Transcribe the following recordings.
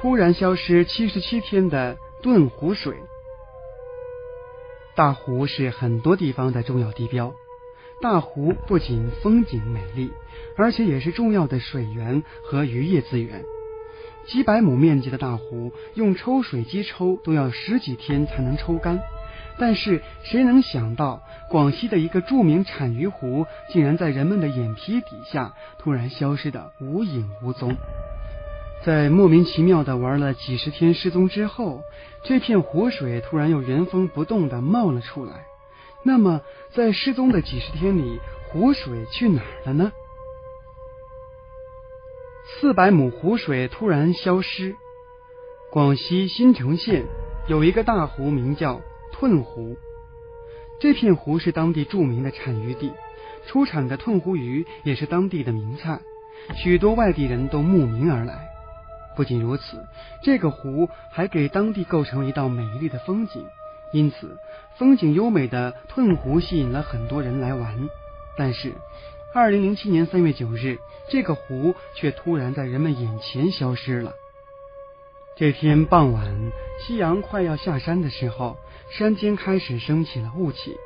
突然消失七十七天的顿湖水。大湖是很多地方的重要地标。大湖不仅风景美丽，而且也是重要的水源和渔业资源。几百亩面积的大湖，用抽水机抽都要十几天才能抽干。但是谁能想到，广西的一个著名产鱼湖，竟然在人们的眼皮底下突然消失的无影无踪？在莫名其妙的玩了几十天失踪之后，这片湖水突然又原封不动的冒了出来。那么，在失踪的几十天里，湖水去哪儿了呢？四百亩湖水突然消失。广西新城县有一个大湖，名叫顿湖。这片湖是当地著名的产鱼地，出产的顿湖鱼也是当地的名菜，许多外地人都慕名而来。不仅如此，这个湖还给当地构成了一道美丽的风景，因此风景优美的顿湖吸引了很多人来玩。但是，二零零七年三月九日，这个湖却突然在人们眼前消失了。这天傍晚，夕阳快要下山的时候，山间开始升起了雾气。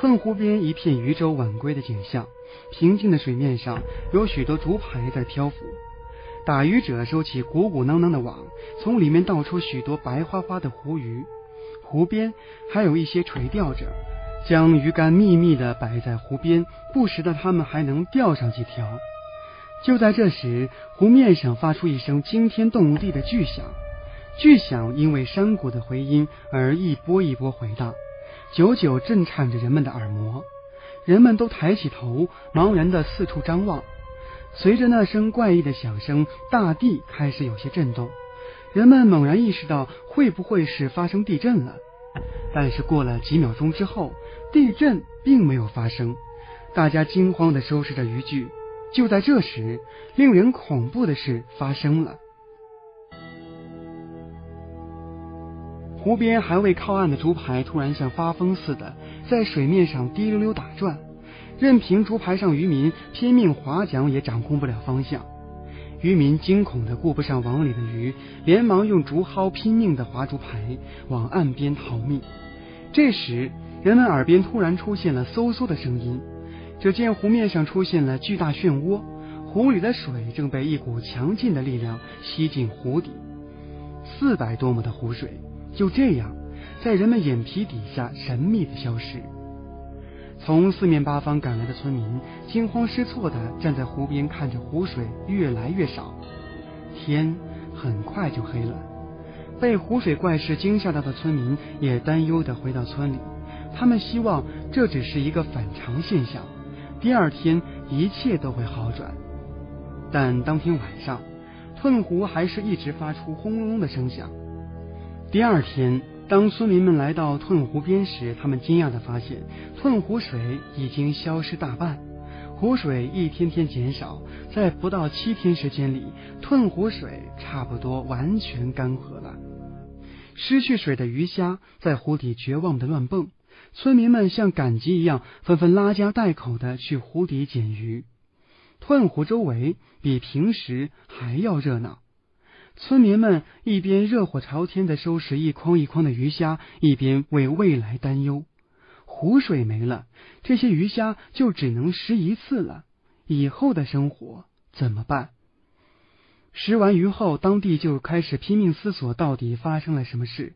顿湖边一片渔舟晚归的景象，平静的水面上有许多竹排在漂浮。打鱼者收起鼓鼓囊囊的网，从里面倒出许多白花花的湖鱼。湖边还有一些垂钓者，将鱼竿密密地摆在湖边，不时的他们还能钓上几条。就在这时，湖面上发出一声惊天动地的巨响，巨响因为山谷的回音而一波一波回荡，久久震颤着人们的耳膜。人们都抬起头，茫然的四处张望。随着那声怪异的响声，大地开始有些震动。人们猛然意识到，会不会是发生地震了？但是过了几秒钟之后，地震并没有发生。大家惊慌地收拾着渔具。就在这时，令人恐怖的事发生了：湖边还未靠岸的竹排突然像发疯似的在水面上滴溜溜打转。任凭竹排上渔民拼命划桨，也掌控不了方向。渔民惊恐的顾不上网里的鱼，连忙用竹蒿拼命的划竹排，往岸边逃命。这时，人们耳边突然出现了嗖嗖的声音，只见湖面上出现了巨大漩涡，湖里的水正被一股强劲的力量吸进湖底。四百多亩的湖水就这样在人们眼皮底下神秘的消失。从四面八方赶来的村民惊慌失措地站在湖边，看着湖水越来越少，天很快就黑了。被湖水怪事惊吓到的村民也担忧地回到村里，他们希望这只是一个反常现象，第二天一切都会好转。但当天晚上，顿湖还是一直发出轰隆隆的声响。第二天。当村民们来到顿湖边时，他们惊讶地发现，顿湖水已经消失大半，湖水一天天减少，在不到七天时间里，顿湖水差不多完全干涸了。失去水的鱼虾在湖底绝望地乱蹦，村民们像赶集一样，纷纷拉家带口的去湖底捡鱼。顿湖周围比平时还要热闹。村民们一边热火朝天的收拾一筐一筐的鱼虾，一边为未来担忧。湖水没了，这些鱼虾就只能食一次了。以后的生活怎么办？食完鱼后，当地就开始拼命思索到底发生了什么事。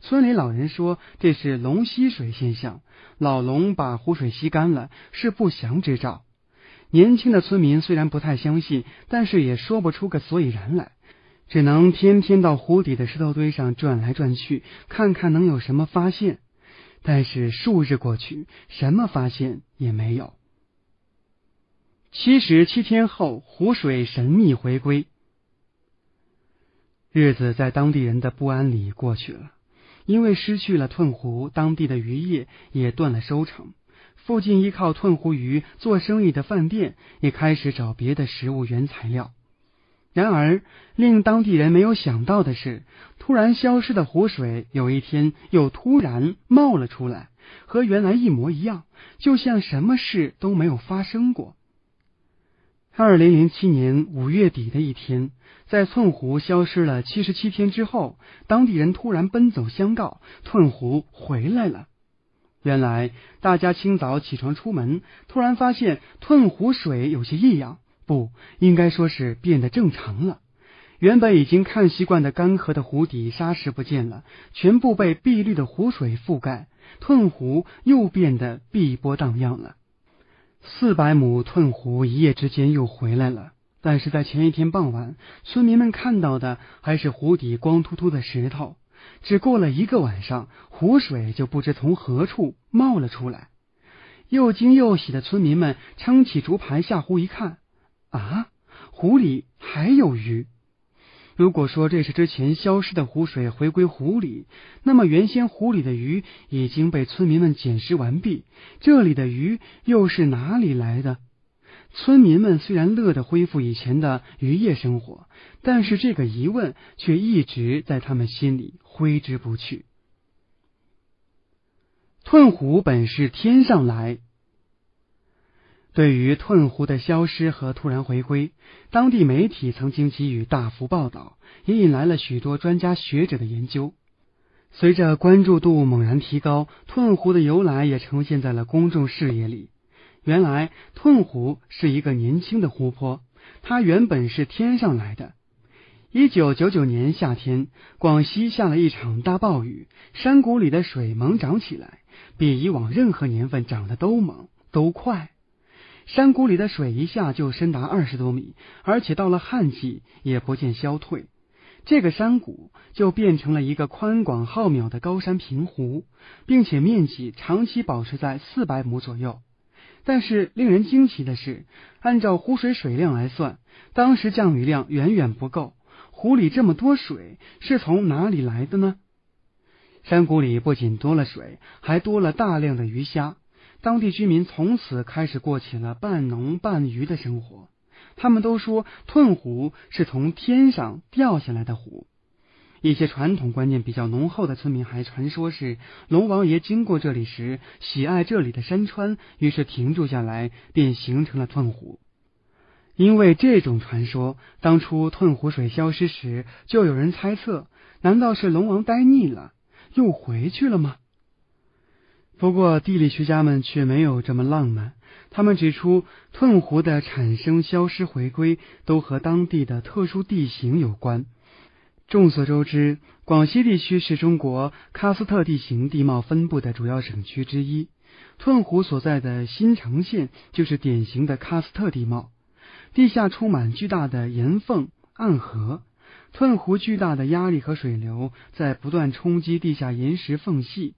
村里老人说，这是龙吸水现象，老龙把湖水吸干了，是不祥之兆。年轻的村民虽然不太相信，但是也说不出个所以然来。只能天天到湖底的石头堆上转来转去，看看能有什么发现。但是数日过去，什么发现也没有。七十七天后，湖水神秘回归，日子在当地人的不安里过去了。因为失去了顿湖，当地的渔业也断了收成。附近依靠顿湖鱼做生意的饭店也开始找别的食物原材料。然而，令当地人没有想到的是，突然消失的湖水有一天又突然冒了出来，和原来一模一样，就像什么事都没有发生过。二零零七年五月底的一天，在寸湖消失了七十七天之后，当地人突然奔走相告，寸湖回来了。原来，大家清早起床出门，突然发现寸湖水有些异样，不应该说是变得正常了。原本已经看习惯的干涸的湖底沙石不见了，全部被碧绿的湖水覆盖，寸湖又变得碧波荡漾了。四百亩寸湖一夜之间又回来了，但是在前一天傍晚，村民们看到的还是湖底光秃秃的石头。只过了一个晚上，湖水就不知从何处冒了出来。又惊又喜的村民们撑起竹排下湖一看，啊，湖里还有鱼。如果说这是之前消失的湖水回归湖里，那么原先湖里的鱼已经被村民们捡拾完毕。这里的鱼又是哪里来的？村民们虽然乐得恢复以前的渔业生活，但是这个疑问却一直在他们心里挥之不去。吞湖本是天上来。对于吞湖的消失和突然回归，当地媒体曾经给予大幅报道，也引来了许多专家学者的研究。随着关注度猛然提高，吞湖的由来也呈现在了公众视野里。原来，吞湖是一个年轻的湖泊，它原本是天上来的。一九九九年夏天，广西下了一场大暴雨，山谷里的水猛涨起来，比以往任何年份涨得都猛都快。山谷里的水一下就深达二十多米，而且到了旱季也不见消退。这个山谷就变成了一个宽广浩渺的高山平湖，并且面积长期保持在四百亩左右。但是令人惊奇的是，按照湖水水量来算，当时降雨量远远不够。湖里这么多水是从哪里来的呢？山谷里不仅多了水，还多了大量的鱼虾。当地居民从此开始过起了半农半渔的生活。他们都说，吞湖是从天上掉下来的湖。一些传统观念比较浓厚的村民还传说是龙王爷经过这里时喜爱这里的山川，于是停住下来，便形成了吞湖。因为这种传说，当初吞湖水消失时，就有人猜测：难道是龙王呆腻了，又回去了吗？不过，地理学家们却没有这么浪漫。他们指出，吞湖的产生、消失、回归都和当地的特殊地形有关。众所周知，广西地区是中国喀斯特地形地貌分布的主要省区之一。吞湖所在的新城县就是典型的喀斯特地貌，地下充满巨大的岩缝、暗河。吞湖巨大的压力和水流在不断冲击地下岩石缝隙。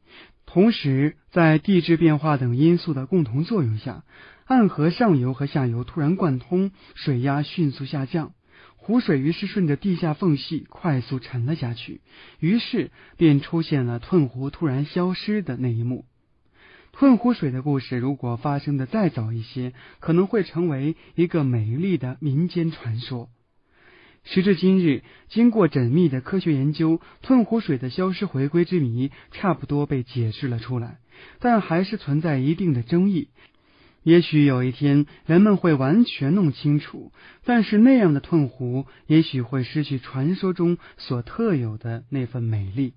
同时，在地质变化等因素的共同作用下，暗河上游和下游突然贯通，水压迅速下降，湖水于是顺着地下缝隙快速沉了下去，于是便出现了吞湖突然消失的那一幕。吞湖水的故事如果发生的再早一些，可能会成为一个美丽的民间传说。时至今日，经过缜密的科学研究，吞湖水的消失回归之谜差不多被解释了出来，但还是存在一定的争议。也许有一天人们会完全弄清楚，但是那样的吞湖，也许会失去传说中所特有的那份美丽。